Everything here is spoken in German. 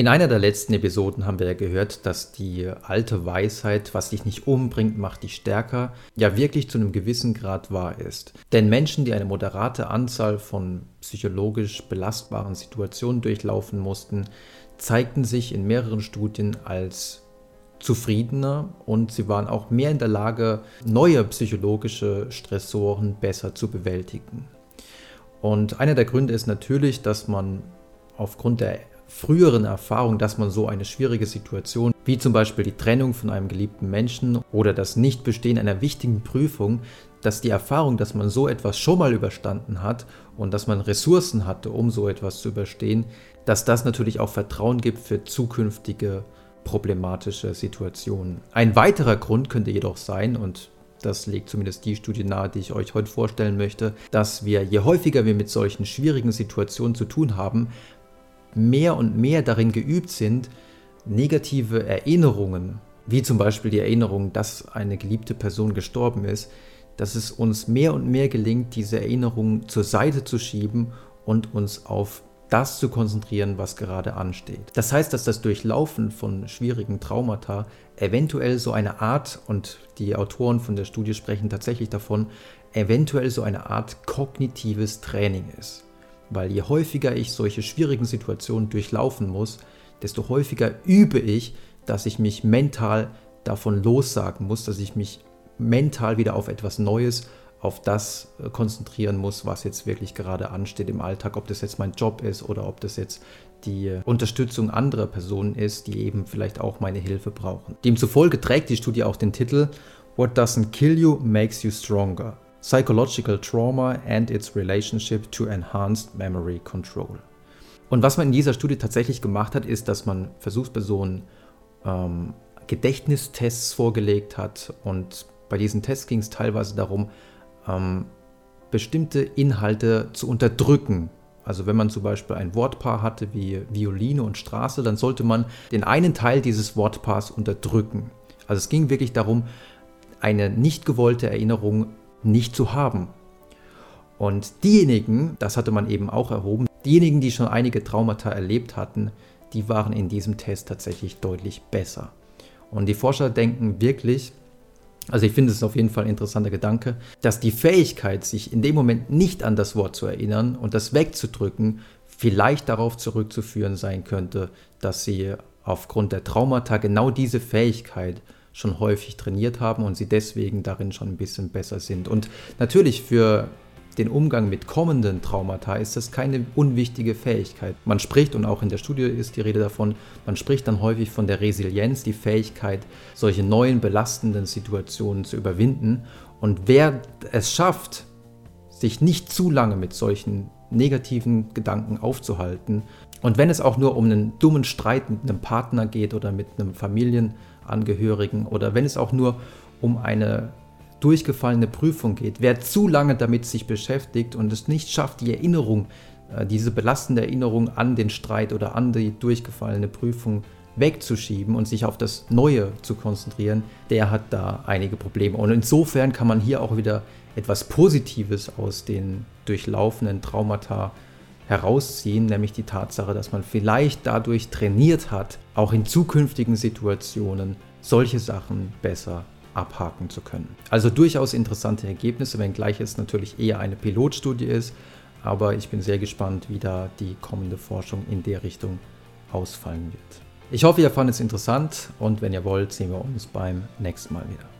In einer der letzten Episoden haben wir ja gehört, dass die alte Weisheit, was dich nicht umbringt, macht dich stärker, ja wirklich zu einem gewissen Grad wahr ist. Denn Menschen, die eine moderate Anzahl von psychologisch belastbaren Situationen durchlaufen mussten, zeigten sich in mehreren Studien als zufriedener und sie waren auch mehr in der Lage, neue psychologische Stressoren besser zu bewältigen. Und einer der Gründe ist natürlich, dass man aufgrund der früheren Erfahrung, dass man so eine schwierige Situation, wie zum Beispiel die Trennung von einem geliebten Menschen oder das Nichtbestehen einer wichtigen Prüfung, dass die Erfahrung, dass man so etwas schon mal überstanden hat und dass man Ressourcen hatte, um so etwas zu überstehen, dass das natürlich auch Vertrauen gibt für zukünftige problematische Situationen. Ein weiterer Grund könnte jedoch sein, und das legt zumindest die Studie nahe, die ich euch heute vorstellen möchte, dass wir, je häufiger wir mit solchen schwierigen Situationen zu tun haben, mehr und mehr darin geübt sind, negative Erinnerungen, wie zum Beispiel die Erinnerung, dass eine geliebte Person gestorben ist, dass es uns mehr und mehr gelingt, diese Erinnerungen zur Seite zu schieben und uns auf das zu konzentrieren, was gerade ansteht. Das heißt, dass das Durchlaufen von schwierigen Traumata eventuell so eine Art, und die Autoren von der Studie sprechen tatsächlich davon, eventuell so eine Art kognitives Training ist weil je häufiger ich solche schwierigen Situationen durchlaufen muss, desto häufiger übe ich, dass ich mich mental davon lossagen muss, dass ich mich mental wieder auf etwas Neues, auf das äh, konzentrieren muss, was jetzt wirklich gerade ansteht im Alltag, ob das jetzt mein Job ist oder ob das jetzt die äh, Unterstützung anderer Personen ist, die eben vielleicht auch meine Hilfe brauchen. Demzufolge trägt die Studie auch den Titel What doesn't kill you makes you stronger. Psychological Trauma and its Relationship to Enhanced Memory Control. Und was man in dieser Studie tatsächlich gemacht hat, ist, dass man Versuchspersonen ähm, Gedächtnistests vorgelegt hat und bei diesen Tests ging es teilweise darum, ähm, bestimmte Inhalte zu unterdrücken. Also wenn man zum Beispiel ein Wortpaar hatte wie Violine und Straße, dann sollte man den einen Teil dieses Wortpaars unterdrücken. Also es ging wirklich darum, eine nicht gewollte Erinnerung nicht zu haben. Und diejenigen, das hatte man eben auch erhoben, diejenigen, die schon einige Traumata erlebt hatten, die waren in diesem Test tatsächlich deutlich besser. Und die Forscher denken wirklich, also ich finde es auf jeden Fall ein interessanter Gedanke, dass die Fähigkeit, sich in dem Moment nicht an das Wort zu erinnern und das wegzudrücken, vielleicht darauf zurückzuführen sein könnte, dass sie aufgrund der Traumata genau diese Fähigkeit schon häufig trainiert haben und sie deswegen darin schon ein bisschen besser sind. Und natürlich für den Umgang mit kommenden Traumata ist das keine unwichtige Fähigkeit. Man spricht, und auch in der Studie ist die Rede davon, man spricht dann häufig von der Resilienz, die Fähigkeit, solche neuen belastenden Situationen zu überwinden. Und wer es schafft, sich nicht zu lange mit solchen negativen Gedanken aufzuhalten, und wenn es auch nur um einen dummen Streit mit einem Partner geht oder mit einem Familien, Angehörigen oder wenn es auch nur um eine durchgefallene Prüfung geht. Wer zu lange damit sich beschäftigt und es nicht schafft, die Erinnerung, äh, diese belastende Erinnerung an den Streit oder an die durchgefallene Prüfung wegzuschieben und sich auf das Neue zu konzentrieren, der hat da einige Probleme. Und insofern kann man hier auch wieder etwas Positives aus den durchlaufenden Traumata herausziehen, nämlich die Tatsache, dass man vielleicht dadurch trainiert hat, auch in zukünftigen Situationen solche Sachen besser abhaken zu können. Also durchaus interessante Ergebnisse, wenngleich es natürlich eher eine Pilotstudie ist, aber ich bin sehr gespannt, wie da die kommende Forschung in der Richtung ausfallen wird. Ich hoffe, ihr fandet es interessant und wenn ihr wollt, sehen wir uns beim nächsten Mal wieder.